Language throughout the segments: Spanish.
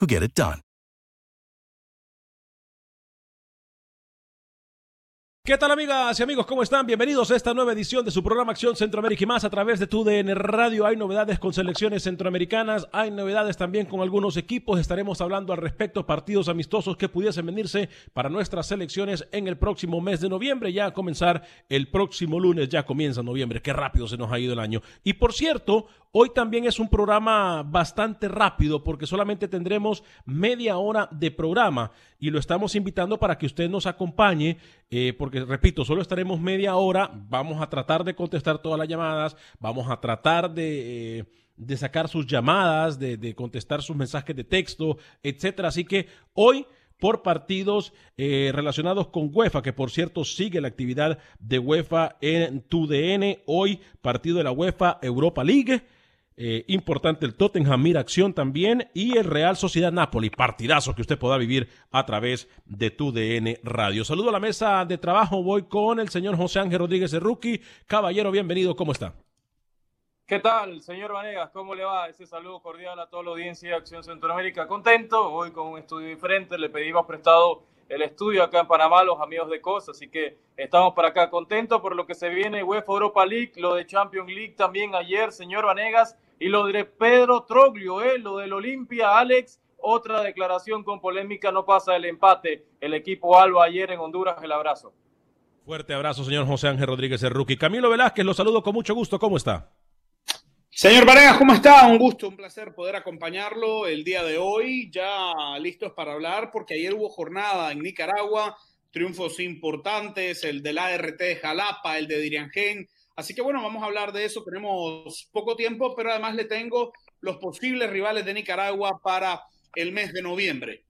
who get it done. ¿Qué tal amigas y amigos? ¿Cómo están? Bienvenidos a esta nueva edición de su programa Acción Centroamérica y más a través de tu DN Radio. Hay novedades con selecciones centroamericanas, hay novedades también con algunos equipos. Estaremos hablando al respecto partidos amistosos que pudiesen venirse para nuestras selecciones en el próximo mes de noviembre, ya a comenzar el próximo lunes, ya comienza noviembre. Qué rápido se nos ha ido el año. Y por cierto, Hoy también es un programa bastante rápido porque solamente tendremos media hora de programa y lo estamos invitando para que usted nos acompañe eh, porque, repito, solo estaremos media hora. Vamos a tratar de contestar todas las llamadas, vamos a tratar de... Eh, de sacar sus llamadas, de, contestar sus mensajes de texto, etcétera. Así que hoy por partidos eh, relacionados con UEFA, que por cierto sigue la actividad de UEFA en tu DN. Hoy partido de la UEFA Europa League. Eh, importante el Tottenham Mira Acción también y el Real Sociedad Napoli, partidazo que usted pueda vivir a través de tu DN Radio. Saludo a la mesa de trabajo, voy con el señor José Ángel Rodríguez de Rookie. Caballero, bienvenido, ¿cómo está? ¿Qué tal, señor Vanegas? ¿Cómo le va? Ese saludo cordial a toda la audiencia de Acción Centroamérica. Contento, hoy con un estudio diferente, le pedimos prestado el estudio acá en Panamá los amigos de COS, así que estamos para acá contentos por lo que se viene UEFA Europa League, lo de Champions League también ayer, señor Vanegas y lo de Pedro Troglio, ¿eh? lo del Olimpia, Alex, otra declaración con polémica, no pasa el empate. El equipo Alba ayer en Honduras, el abrazo. Fuerte abrazo, señor José Ángel Rodríguez, el rookie. Camilo Velázquez, lo saludo con mucho gusto. ¿Cómo está? Señor Varegas, ¿cómo está? Un gusto, un placer poder acompañarlo el día de hoy. Ya listos para hablar, porque ayer hubo jornada en Nicaragua, triunfos importantes, el del ART Jalapa, el de Diriangén Así que bueno, vamos a hablar de eso. Tenemos poco tiempo, pero además le tengo los posibles rivales de Nicaragua para el mes de noviembre.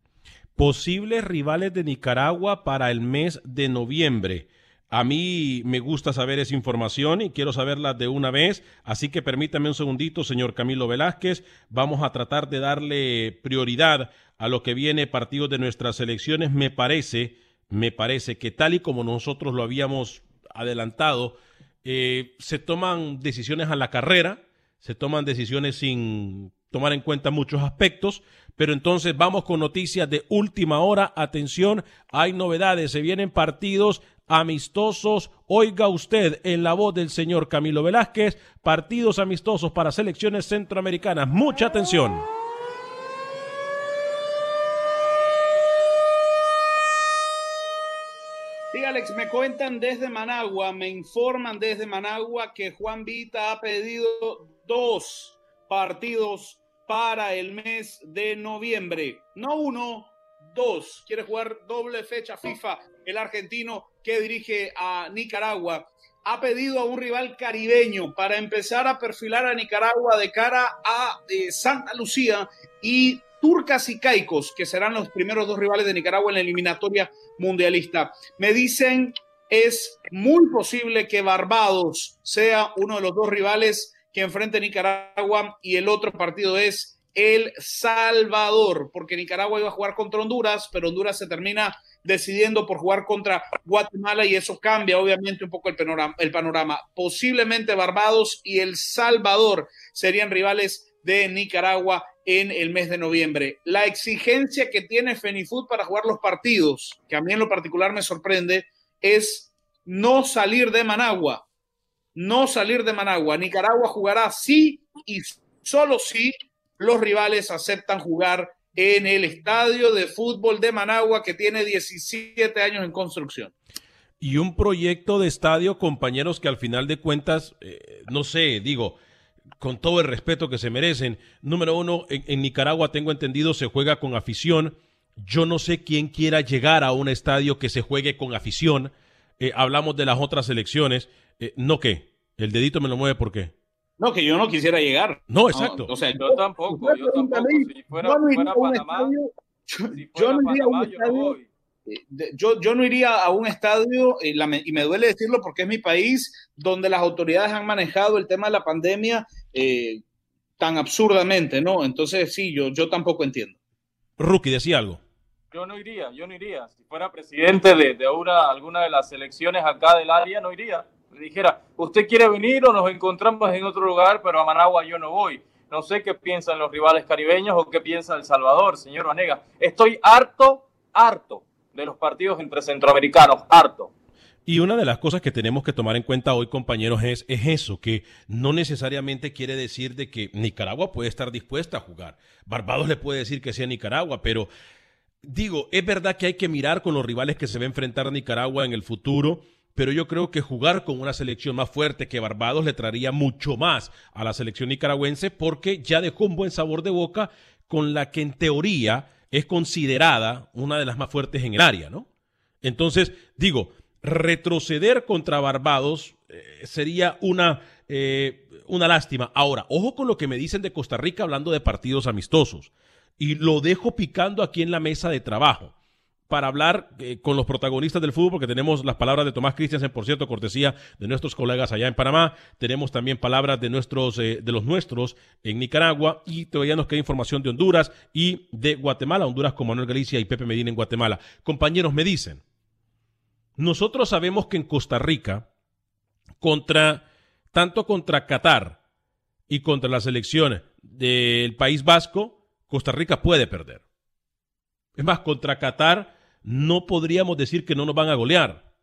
Posibles rivales de Nicaragua para el mes de noviembre. A mí me gusta saber esa información y quiero saberla de una vez, así que permítame un segundito, señor Camilo Velázquez. Vamos a tratar de darle prioridad a lo que viene partidos de nuestras elecciones. Me parece, me parece que tal y como nosotros lo habíamos adelantado, eh, se toman decisiones a la carrera, se toman decisiones sin tomar en cuenta muchos aspectos, pero entonces vamos con noticias de última hora. Atención, hay novedades, se vienen partidos amistosos. Oiga usted en la voz del señor Camilo Velázquez, partidos amistosos para selecciones centroamericanas. Mucha atención. Sí, Me cuentan desde Managua, me informan desde Managua que Juan Vita ha pedido dos partidos para el mes de noviembre. No uno, dos. Quiere jugar doble fecha FIFA el argentino que dirige a Nicaragua, ha pedido a un rival caribeño para empezar a perfilar a Nicaragua de cara a eh, Santa Lucía y Turcas y Caicos, que serán los primeros dos rivales de Nicaragua en la eliminatoria mundialista. Me dicen, es muy posible que Barbados sea uno de los dos rivales que enfrente Nicaragua y el otro partido es El Salvador, porque Nicaragua iba a jugar contra Honduras, pero Honduras se termina decidiendo por jugar contra Guatemala y eso cambia obviamente un poco el panorama. El panorama. Posiblemente Barbados y El Salvador serían rivales de Nicaragua en el mes de noviembre. La exigencia que tiene Fenifood para jugar los partidos, que a mí en lo particular me sorprende, es no salir de Managua. No salir de Managua. Nicaragua jugará sí y solo si los rivales aceptan jugar en el estadio de fútbol de Managua que tiene 17 años en construcción. Y un proyecto de estadio, compañeros, que al final de cuentas, eh, no sé, digo, con todo el respeto que se merecen. Número uno, en, Nicaragua tengo entendido se juega con afición. Yo no sé quién quiera llegar a un estadio que se juegue con afición. Eh, hablamos de las otras elecciones. Eh, no qué. El dedito me lo mueve por qué. No, que yo no quisiera llegar. No, exacto. o sea, yo tampoco. Yo tampoco. Si fuera, fuera Panamá, yo no iría a un estadio yo, yo no iría a un estadio, y, me duele decirlo porque es mi país, donde las autoridades han manejado el tema de la pandemia eh, tan absurdamente, ¿no? Entonces, sí, yo, yo tampoco entiendo. Rookie, decía algo. Yo no iría, yo no iría. Si fuera presidente de, de una, alguna de las elecciones acá del área, no iría. Le dijera, ¿usted quiere venir o nos encontramos en otro lugar, pero a Managua yo no voy? No sé qué piensan los rivales caribeños o qué piensa El Salvador, señor Vanega. Estoy harto, harto de los partidos entre centroamericanos, harto. Y una de las cosas que tenemos que tomar en cuenta hoy, compañeros, es, es, eso, que no necesariamente quiere decir de que Nicaragua puede estar dispuesta a jugar. Barbados le puede decir que sea Nicaragua, pero digo, es verdad que hay que mirar con los rivales que se va a enfrentar a Nicaragua en el futuro, pero yo creo que jugar con una selección más fuerte que Barbados le traería mucho más a la selección nicaragüense porque ya dejó un buen sabor de boca con la que en teoría es considerada una de las más fuertes en el área, ¿no? Entonces, digo, retroceder contra Barbados eh, sería una, eh, una lástima. Ahora, ojo con lo que me dicen de Costa Rica hablando de partidos amistosos. Y lo dejo picando aquí en la mesa de trabajo para hablar eh, con los protagonistas del fútbol, porque tenemos las palabras de Tomás Christiansen, por cierto, cortesía de nuestros colegas allá en Panamá. Tenemos también palabras de nuestros, de los nuestros en Nicaragua, y todavía nos queda información de Honduras y de Guatemala, Honduras con Manuel Galicia y Pepe Medina en Guatemala. Compañeros, me dicen, nosotros sabemos que en Costa Rica, tanto contra Qatar y contra las elecciones del País Vasco, Costa Rica puede perder. Es más, contra Qatar no podríamos decir que no nos van a golear.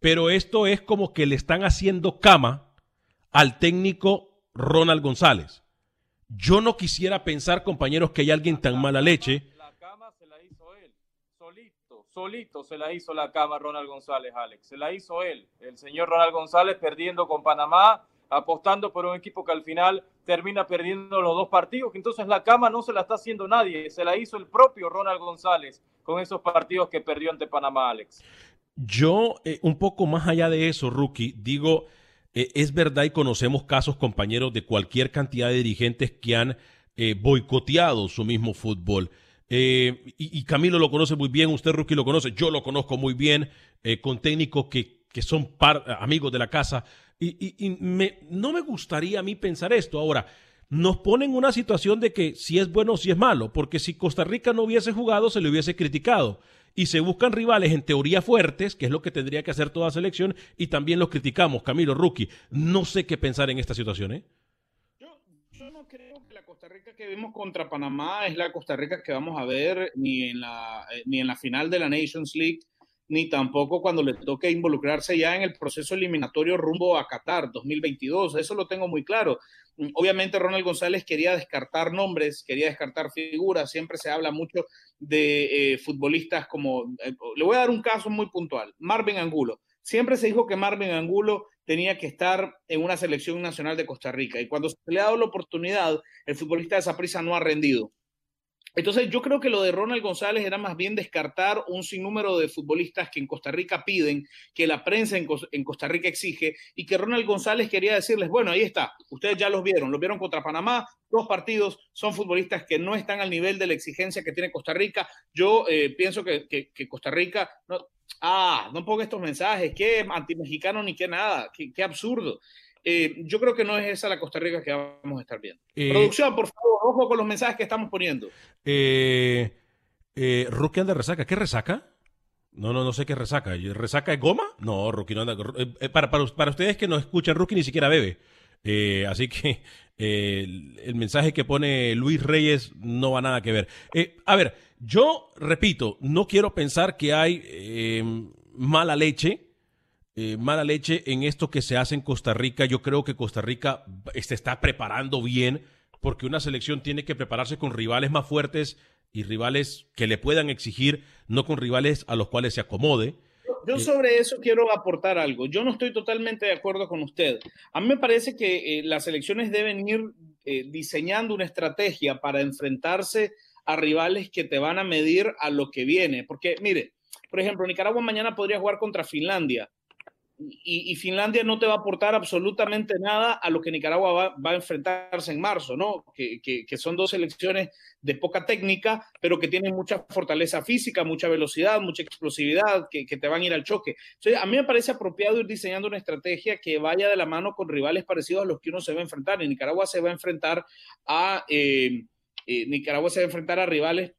Pero esto es como que le están haciendo cama al técnico Ronald González. Yo no quisiera pensar, compañeros, que hay alguien tan mala leche. La cama se la hizo él, solito, se la hizo la cama Ronald González, Alex. Se la hizo él, el señor Ronald González perdiendo con Panamá, apostando por un equipo que al final termina perdiendo los dos partidos, entonces la cama no se la está haciendo nadie, se la hizo el propio Ronald González con esos partidos que perdió ante Panamá, Alex. Yo, eh, un poco más allá de eso, Rookie, digo, eh, es verdad y conocemos casos, compañeros, de cualquier cantidad de dirigentes que han eh, boicoteado su mismo fútbol. Y, Camilo lo conoce muy bien, usted, Rookie, lo conoce, yo lo conozco muy bien, con técnicos que, que son amigos de la casa. Y, me, no me gustaría a mí pensar esto. Ahora, nos ponen una situación de que si es bueno o si es malo, porque si Costa Rica no hubiese jugado, se le hubiese criticado. Y se buscan rivales en teoría fuertes, que es lo que tendría que hacer toda selección, y también los criticamos. Camilo Rookie, no sé qué pensar en esta situación, ¿eh? Costa Rica que vimos contra Panamá es la Costa Rica que vamos a ver ni en la, eh, ni en la final de la Nations League ni tampoco cuando le toque involucrarse ya en el proceso eliminatorio rumbo a Qatar 2022. Eso lo tengo muy claro. Obviamente Ronald González quería descartar nombres, quería descartar figuras, siempre se habla mucho de eh, futbolistas como, eh, le voy a dar un caso muy puntual, Marvin Angulo. Siempre se dijo que Marvin Angulo tenía que estar en una selección nacional de Costa Rica y cuando se le ha dado la oportunidad, el futbolista de esa prisa no ha rendido. entonces yo creo que lo de Ronald González era más bien descartar un sinnúmero de futbolistas que en Costa Rica piden, que la prensa en, Costa Rica exige y que Ronald González quería decirles, bueno, ahí está, ustedes ya los vieron, los vieron contra Panamá, dos partidos, son futbolistas que no están al nivel de la exigencia que tiene Costa Rica. Yo eh, pienso que, Costa Rica, no, ah, no ponga estos mensajes, qué anti-mexicano ni qué nada, qué absurdo. Eh, yo creo que no es esa la Costa Rica que vamos a estar viendo. Eh, Producción, por favor, ojo con los mensajes que estamos poniendo. Eh, eh Rookie anda resaca. ¿Qué resaca? No, no, no sé qué resaca. ¿Resaca es goma? No, Rookie no anda. para, para, ustedes que no escuchan, Rookie ni siquiera bebe. así que el, mensaje que pone Luis Reyes no va nada que ver. a ver, yo repito, no quiero pensar que hay mala leche eh, mala leche en esto que se hace en Costa Rica. Yo creo que Costa Rica se está preparando bien porque una selección tiene que prepararse con rivales más fuertes y rivales que le puedan exigir, no con rivales a los cuales se acomode. Yo eh, sobre eso quiero aportar algo. Yo no estoy totalmente de acuerdo con usted. A mí me parece que eh, las selecciones deben ir diseñando una estrategia para enfrentarse a rivales que te van a medir a lo que viene. Porque, mire, por ejemplo, Nicaragua mañana podría jugar contra Finlandia y, Finlandia no te va a aportar absolutamente nada a lo que Nicaragua va, a enfrentarse en marzo, ¿no? Que, son dos selecciones de poca técnica, pero que tienen mucha fortaleza física, mucha velocidad, mucha explosividad, que, te van a ir al choque. Entonces, a mí me parece apropiado ir diseñando una estrategia que vaya de la mano con rivales parecidos a los que uno se va a enfrentar. Y Nicaragua se va a enfrentar a, eh, eh, Nicaragua se va a enfrentar a rivales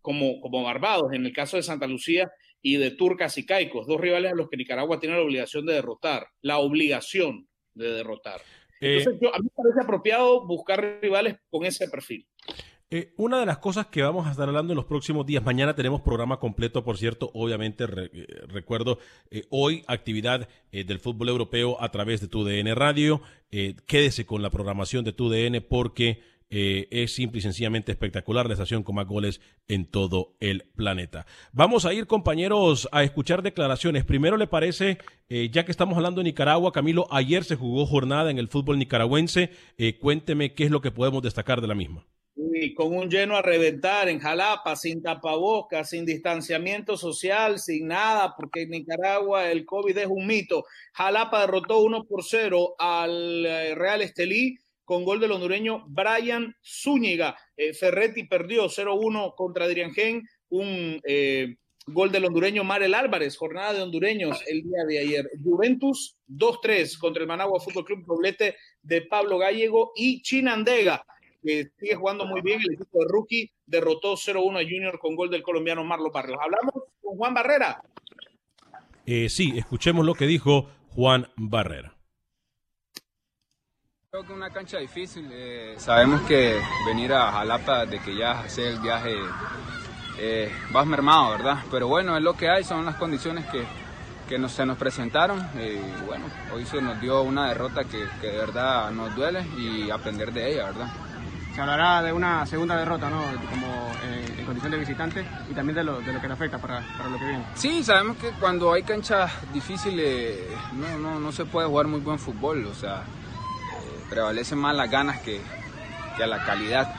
como, como Barbados. En el caso de Santa Lucía, y de Turcas y Caicos, dos rivales a los que Nicaragua tiene la obligación de derrotar, la obligación de derrotar. Eh, Entonces, a mí me parece apropiado buscar rivales con ese perfil. Eh, una de las cosas que vamos a estar hablando en los próximos días, mañana tenemos programa completo, por cierto, obviamente eh, recuerdo hoy actividad del fútbol europeo a través de TUDN Radio. quédese con la programación de TUDN porque eh, es simple y sencillamente espectacular la estación con más goles en todo el planeta. Vamos a ir, compañeros, a escuchar declaraciones. Primero, ¿le parece, eh, ya que estamos hablando de Nicaragua, Camilo, ayer se jugó jornada en el fútbol nicaragüense. Eh, cuénteme qué es lo que podemos destacar de la misma. Sí, con un lleno a reventar en Jalapa, sin tapabocas, sin distanciamiento social, sin nada, porque en Nicaragua el COVID es un mito. Jalapa derrotó 1 por 0 al Real Estelí con gol del hondureño Brian Zúñiga. Eh, Ferretti perdió 0-1 contra Adrián Gen, un eh, gol del hondureño Marel Álvarez, jornada de hondureños el día de ayer. Juventus 2-3 contra el Managua Fútbol Club, doblete de Pablo Gallego y Chinandega, que sigue jugando muy bien, el equipo de rookie derrotó 0-1 a Junior con gol del colombiano Marlo Barrios. Hablamos con Juan Barrera. Eh, sí, escuchemos lo que dijo Juan Barrera. Creo que una cancha difícil. Eh, sabemos que venir a Jalapa, de que ya hacer el viaje, eh, vas mermado, ¿verdad? Pero bueno, es lo que hay, son las condiciones que, que nos, se nos presentaron. Y bueno, hoy se nos dio una derrota que, que, de verdad nos duele y aprender de ella, ¿verdad? Se hablará de una segunda derrota, ¿no? Como eh, en condición de visitante y también de lo, de lo que le afecta para, para, lo que viene. Sí, sabemos que cuando hay canchas difíciles no, no, no se puede jugar muy buen fútbol, o sea prevalecen más las ganas que, que a la calidad.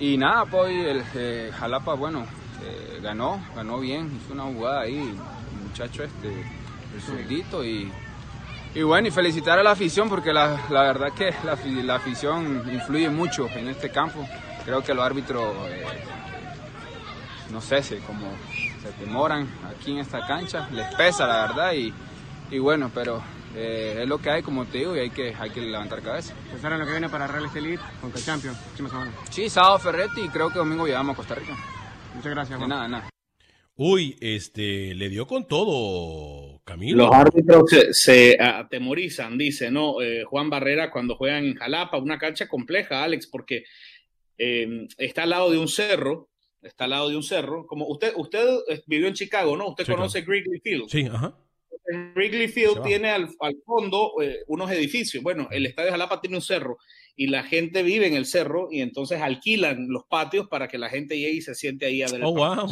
Y nada, pues el eh, Jalapa, bueno, eh, ganó, ganó bien, hizo una jugada ahí, el muchacho este, el surdito y, y bueno, y felicitar a la afición porque la, la verdad que la, la, afición influye mucho en este campo. Creo que los árbitros, eh, no sé, se, como se demoran aquí en esta cancha, les pesa la verdad y, y bueno, pero eh, es lo que hay, como te digo, y hay que, hay que levantar cabeza. Pensar en lo que viene para Real Estelí con el Champions. Sí, sábado Ferretti y creo que domingo llegamos a Costa Rica. Muchas gracias, Juan. De nada, nada. Uy, este, le dio con todo, Camilo. Los árbitros se, atemorizan, dice, ¿no? Eh, Juan Barrera cuando juegan en Jalapa, una cancha compleja, Alex, porque eh, está al lado de un cerro, está al lado de un cerro, como usted, usted vivió en Chicago, ¿no? Usted conoce Grigley Field. Sí, ajá. Wrigley Field tiene al, fondo eh, unos edificios. Bueno, el estadio de Jalapa tiene un cerro y la gente vive en el cerro y entonces alquilan los patios para que la gente llegue y se siente ahí adentro. Oh, wow.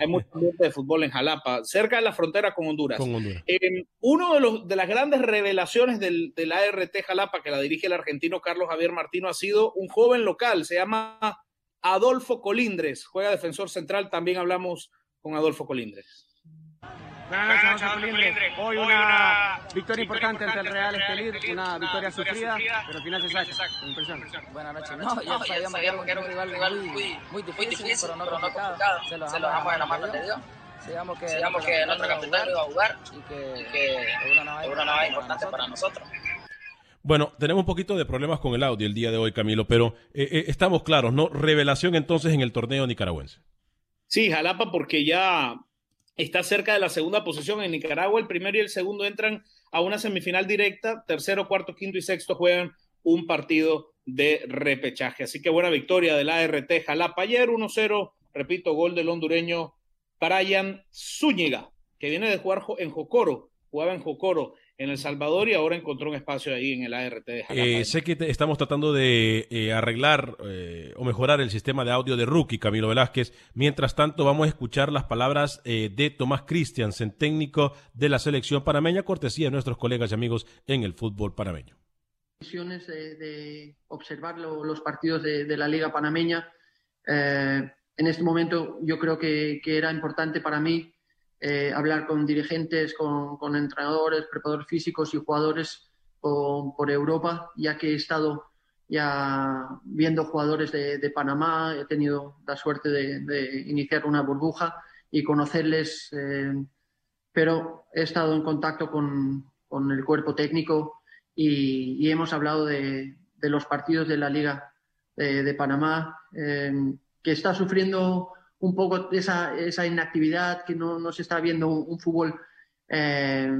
Hay mucho ambiente de fútbol en Jalapa, cerca de la frontera con Honduras. Eh, uno de, los, de las grandes revelaciones del, del ART Jalapa, que la dirige el argentino Carlos Javier Martino, ha sido un joven local, se llama Adolfo Colindres, juega defensor central, también hablamos con Adolfo Colindres. Buenas noches, Adolfo Colindres. Hoy una victoria importante ante el Real Estelí, una victoria sufrida, pero al final se saca. Impresión. Buenas noches. No, ya sabíamos que era un rival muy, muy difícil, pero no complicado. Se lo dejamos en la mano de Dios. Sabíamos que, que nuestro capitán iba a jugar y que, y que es una nueva importante para nosotros. Bueno, tenemos un poquito de problemas con el audio el día de hoy, Camilo, pero eh, eh, estamos claros, ¿no? Revelación entonces en el torneo nicaragüense. Sí, Jalapa, porque ya está cerca de la segunda posición en Nicaragua. El primero y el segundo entran a una semifinal directa. Tercero, cuarto, quinto y sexto juegan un partido de repechaje. Así que buena victoria del ART Jalapa ayer, 1-0. Repito, gol del hondureño Brian Zúñiga, que viene de jugar en Jocoro, jugaba en Jocoro en El Salvador y ahora encontró un espacio ahí en el ART de eh, sé que estamos tratando de eh, arreglar eh, o mejorar el sistema de audio de Rookie, Camilo Velázquez. Mientras tanto, vamos a escuchar las palabras de Tomás Christiansen, técnico de la selección panameña, cortesía de nuestros colegas y amigos en el fútbol panameño. De, de observar los partidos de, la Liga Panameña en este momento yo creo que, era importante para mí eh, hablar con dirigentes, con, entrenadores, preparadores físicos y jugadores por, Europa, ya que he estado ya viendo jugadores de, Panamá, he tenido la suerte de, iniciar una burbuja y conocerles, eh, pero he estado en contacto con, el cuerpo técnico y, hemos hablado de, los partidos de la Liga de, Panamá. Eh, que está sufriendo un poco esa, esa inactividad, que no, no, se está viendo un, fútbol eh,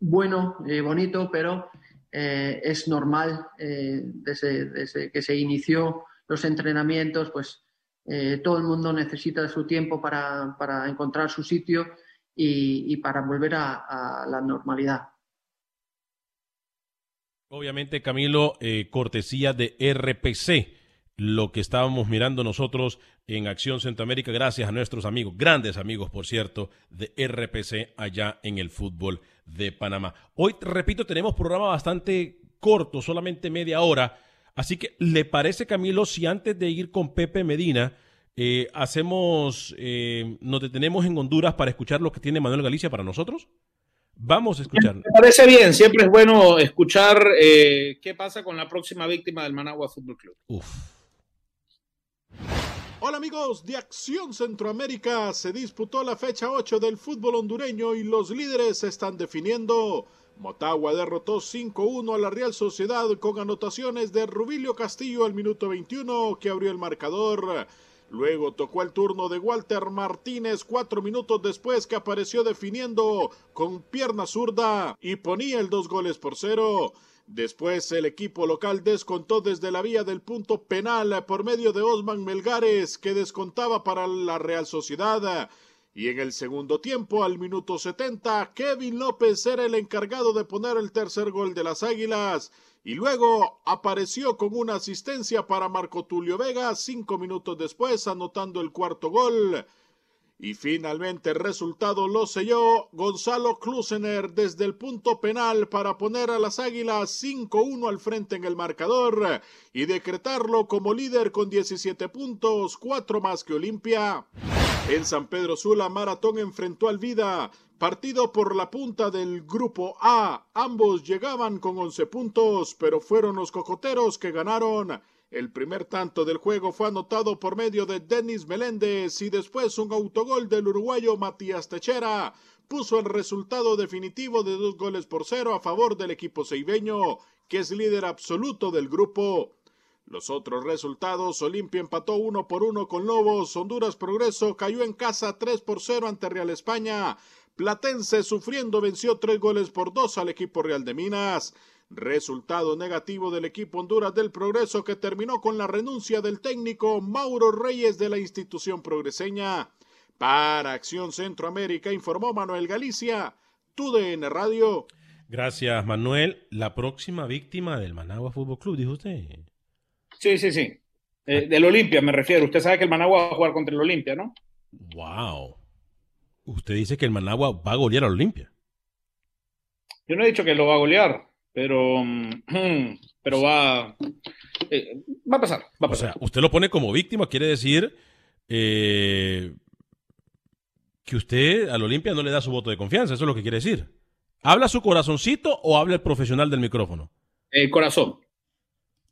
bueno, eh, bonito, pero eh, es normal desde, que se inició los entrenamientos, pues todo el mundo necesita su tiempo para, para encontrar su sitio y, y para volver a, a, la normalidad. Obviamente, Camilo, cortesía de RPC lo que estábamos mirando nosotros en Acción Centroamérica, gracias a nuestros amigos, grandes amigos, por cierto, de RPC allá en el fútbol de Panamá. Hoy, repito, tenemos programa bastante corto, solamente media hora. Así que, ¿le parece, Camilo, si antes de ir con Pepe Medina, eh, hacemos, eh, nos detenemos en Honduras para escuchar lo que tiene Manuel Galicia para nosotros? Vamos a escuchar. Me parece bien, siempre es bueno escuchar eh, qué pasa con la próxima víctima del Managua Fútbol Club. Uf. Hola amigos de Acción Centroamérica, se disputó la fecha 8 del fútbol hondureño y los líderes se están definiendo. Motagua derrotó 5-1 a la Real Sociedad con anotaciones de Rubilio Castillo al minuto 21 que abrió el marcador. Luego tocó el turno de Walter Martínez cuatro minutos después que apareció definiendo con pierna zurda y ponía el dos goles por cero. Después el equipo local descontó desde la vía del punto penal por medio de Osman Melgares que descontaba para la Real Sociedad. Y en el segundo tiempo, al minuto 70, Kevin López era el encargado de poner el tercer gol de las Águilas. Y luego apareció con una asistencia para Marco Tulio Vega cinco minutos después, anotando el cuarto gol. Y finalmente el resultado lo selló Gonzalo Klusener desde el punto penal para poner a las Águilas 5-1 al frente en el marcador y decretarlo como líder con 17 puntos, cuatro más que Olimpia. En San Pedro Sula, Maratón enfrentó al Vida, partido por la punta del grupo A. Ambos llegaban con 11 puntos, pero fueron los cocoteros que ganaron el primer tanto del juego fue anotado por medio de Denis Meléndez y después un autogol del uruguayo Matías Techera puso el resultado definitivo de dos goles por cero a favor del equipo ceibeño, que es líder absoluto del grupo. Los otros resultados, Olimpia empató uno por uno con Lobos, Honduras Progreso cayó en casa tres por cero ante Real España, Platense sufriendo venció tres goles por dos al equipo Real de Minas. Resultado negativo del equipo Honduras del Progreso que terminó con la renuncia del técnico Mauro Reyes de la institución progreseña. Para Acción Centroamérica informó Manuel Galicia, TUDN Radio. Gracias, Manuel. La próxima víctima del Managua Fútbol Club, dijo usted. Sí, sí, sí. Eh, del Olimpia me refiero. Usted sabe que el Managua va a jugar contra el Olimpia, ¿no? Wow. Usted dice que el Managua va a golear al Olimpia. Yo no he dicho que lo va a golear. Pero, mm, pero va, eh, va a pasar. Va a pasar. O sea, usted lo pone como víctima, quiere decir eh, que usted al Olimpia no le da su voto de confianza, eso es lo que quiere decir. ¿Habla su corazoncito o habla el profesional del micrófono? El corazón.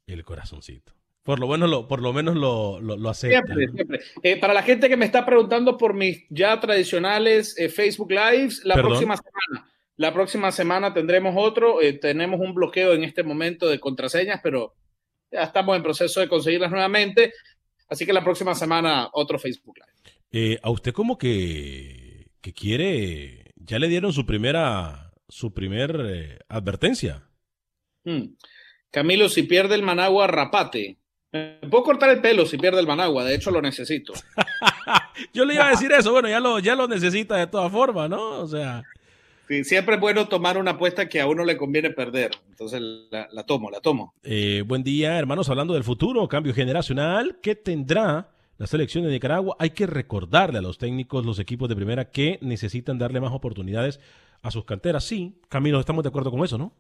El corazoncito. Por lo menos lo, por lo, menos lo, lo, acepta. Siempre, siempre. Eh, para la gente que me está preguntando por mis ya tradicionales eh, Facebook Lives, la próxima semana. La próxima semana tendremos otro. Eh, tenemos un bloqueo en este momento de contraseñas, pero ya estamos en proceso de conseguirlas nuevamente. Así que la próxima semana otro Facebook Live. a usted como que, que quiere, ya le dieron su primera, su primer advertencia. Hmm. Camilo, si pierde el Managua, rapate. Me puedo cortar el pelo si pierde el Managua, de hecho lo necesito. Yo le iba a decir eso, bueno, ya lo, ya lo necesita de todas formas, ¿no? O sea. Sí, siempre es bueno tomar una apuesta que a uno le conviene perder. Entonces la, tomo, la tomo. Eh, buen día, hermanos, hablando del futuro, cambio generacional, ¿qué tendrá la selección de Nicaragua? Hay que recordarle a los técnicos, los equipos de primera, que necesitan darle más oportunidades a sus canteras. Sí, Camilo, estamos de acuerdo con eso, ¿no?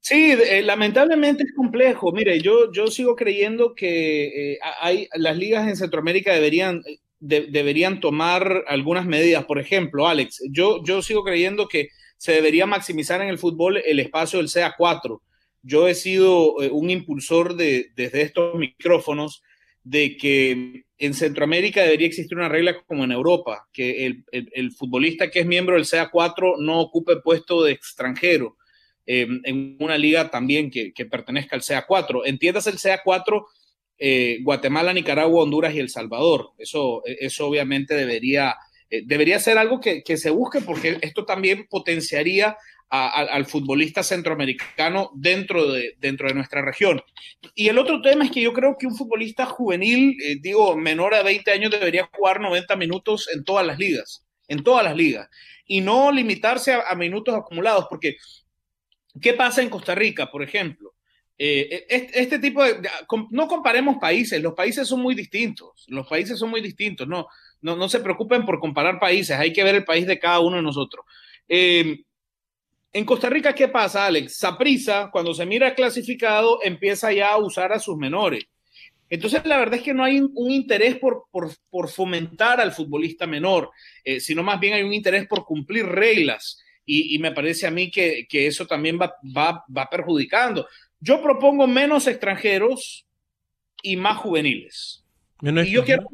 Sí, eh, lamentablemente es complejo. Mire, yo, yo sigo creyendo que eh, hay, las ligas en Centroamérica deberían, deberían tomar algunas medidas. Por ejemplo, Alex, yo, yo sigo creyendo que se debería maximizar en el fútbol el espacio del CA4. Yo he sido eh, un impulsor de, desde estos micrófonos de que en Centroamérica debería existir una regla como en Europa, que el, el futbolista que es miembro del CA4 no ocupe puesto de extranjero Em, en una liga también que, pertenezca al CA4. Entiendas el CA4, eh, Guatemala, Nicaragua, Honduras y El Salvador. Eso, eso obviamente debería, eh, debería ser algo que, se busque porque esto también potenciaría al futbolista centroamericano dentro de, dentro de nuestra región. Y el otro tema es que yo creo que un futbolista juvenil, eh, digo, menor a 20 años, debería jugar 90 minutos en todas las ligas, en todas las ligas, y no limitarse a minutos acumulados, porque ¿Qué pasa en Costa Rica, por ejemplo? Eh, este, tipo de... No comparemos países, los países son muy distintos, los países son muy distintos, no, no, no se preocupen por comparar países, hay que ver el país de cada uno de nosotros. Eh, en Costa Rica, ¿qué pasa, Alex? Saprisa, cuando se mira clasificado, empieza ya a usar a sus menores. Entonces, la verdad es que no hay un interés por, por, fomentar al futbolista menor, eh, sino más bien hay un interés por cumplir reglas y, me parece a mí que, eso también va, va, perjudicando. Yo propongo menos extranjeros y más juveniles. Y yo quiero,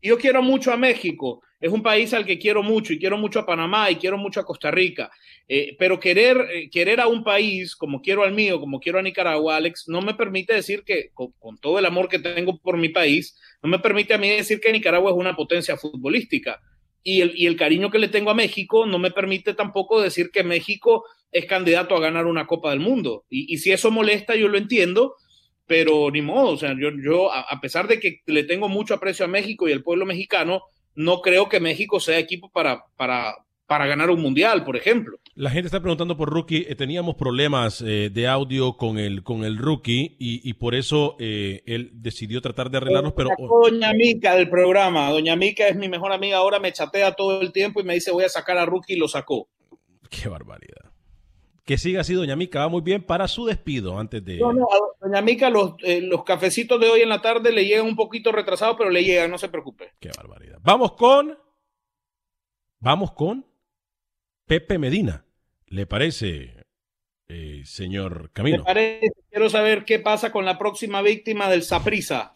yo quiero mucho a México, es un país al que quiero mucho y quiero mucho a Panamá y quiero mucho a Costa Rica, eh, pero querer, eh, querer a un país como quiero al mío, como quiero a Nicaragua, Alex, no me permite decir que, con, con, todo el amor que tengo por mi país, no me permite a mí decir que Nicaragua es una potencia futbolística y el, y el cariño que le tengo a México no me permite tampoco decir que México es candidato a ganar una Copa del Mundo. Y, si eso molesta, yo lo entiendo, pero ni modo, o sea, yo, yo a, pesar de que le tengo mucho aprecio a México y al pueblo mexicano, no creo que México sea equipo para, para, para ganar un mundial, por ejemplo. La gente está preguntando por Rookie. Eh, teníamos problemas eh, de audio con el, con el Rookie y, por eso eh, él decidió tratar de arreglarlos. Pero... Doña Mica del programa. Doña Mica es mi mejor amiga. Ahora me chatea todo el tiempo y me dice voy a sacar a Rookie y lo sacó. Qué barbaridad. Que siga así, Doña Mica. Va muy bien para su despido antes de. No, no, Doña Mica, los, los cafecitos de hoy en la tarde le llegan un poquito retrasados, pero le llegan, no se preocupe. Qué barbaridad. Vamos con. Vamos con Pepe Medina. ¿Le parece, eh, señor Camino? Me parece, quiero saber qué pasa con la próxima víctima del Saprisa.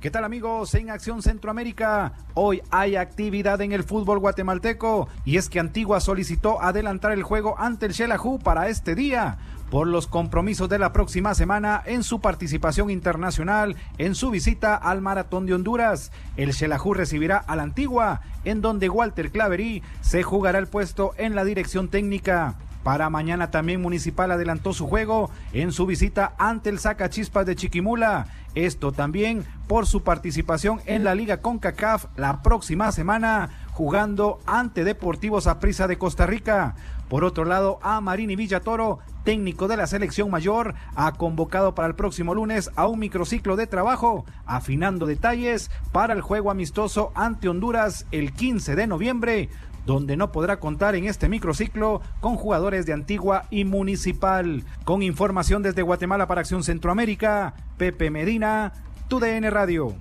¿Qué tal amigos? En Acción Centroamérica, hoy hay actividad en el fútbol guatemalteco y es que Antigua solicitó adelantar el juego ante el Xelajú para este día por los compromisos de la próxima semana en su participación internacional en su visita al Maratón de Honduras. El Xelajú recibirá a la Antigua, en donde Walter Claverí se jugará el puesto en la dirección técnica. Para mañana también Municipal adelantó su juego en su visita ante el Sacachispas de Chiquimula. Esto también por su participación en la Liga CONCACAF la próxima semana jugando ante Deportivos Aprisa de Costa Rica. Por otro lado, a Marini Villatoro, técnico de la selección mayor, ha convocado para el próximo lunes a un microciclo de trabajo, afinando detalles para el juego amistoso ante Honduras el 15 de noviembre, donde no podrá contar en este microciclo con jugadores de Antigua y Municipal. Con información desde Guatemala para Acción Centroamérica, Pepe Medina, TUDN Radio.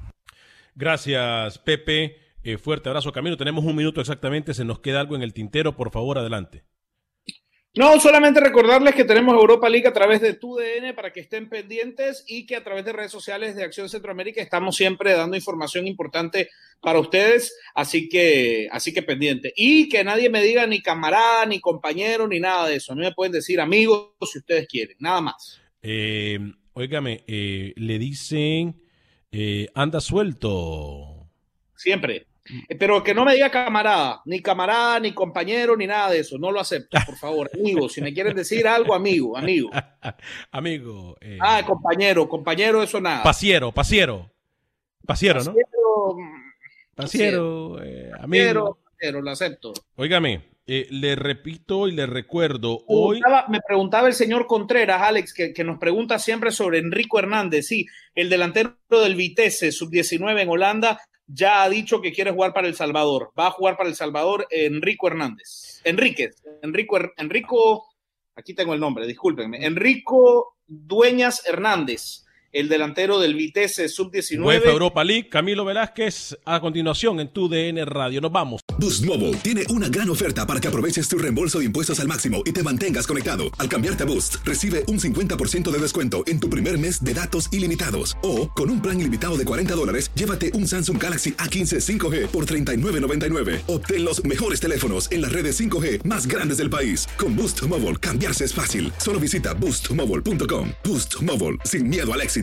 Gracias, Pepe. Eh, fuerte abrazo, Camino. Tenemos un minuto exactamente. Se nos queda algo en el tintero. Por favor, adelante. No, solamente recordarles que tenemos Europa League a través de TUDN para que estén pendientes y que a través de redes sociales de Acción Centroamérica estamos siempre dando información importante para ustedes, así que, así que pendiente. Y que nadie me diga ni camarada, ni compañero, ni nada de eso. A mí me pueden decir amigos si ustedes quieren, nada más. Eh, óigame, eh, le dicen eh, anda suelto. Siempre. Eh, pero que no me diga camarada, ni camarada, ni compañero, ni nada de eso. No lo acepto, por favor. Amigo, si me quieren decir algo, amigo, amigo. amigo. Eh... Ah, compañero, compañero, eso nada. Pasiero, pasiero. Pasiero, ¿no? Pasiero, eh, amigo. Pasiero, lo acepto. Óigame, eh, le repito y le recuerdo, hoy... me preguntaba el señor Contreras, Alex, que, que, nos pregunta siempre sobre Enrico Hernández. Sí, el delantero del Vitesse, sub-19 en Holanda, ya ha dicho que quiere jugar para El Salvador. Va a jugar para El Salvador Enrico Hernández. Enríquez, Enrico, Enrico, aquí tengo el nombre, discúlpenme. Enrico Dueñas Hernández el delantero del Vitesse Sub-19. UEFA Europa League, Camilo Velázquez, a continuación en tu DN Radio. Nos vamos. Boost Mobile tiene una gran oferta para que aproveches tu reembolso de impuestos al máximo y te mantengas conectado. Al cambiarte a Boost, recibe un 50% de descuento en tu primer mes de datos ilimitados. O, con un plan ilimitado de 40 dólares, llévate un Samsung Galaxy A15 5G por 39.99. Obtén los mejores teléfonos en las redes 5G más grandes del país. Con Boost Mobile, cambiarse es fácil. Solo visita boostmobile.com. Boost Mobile, sin miedo al éxito.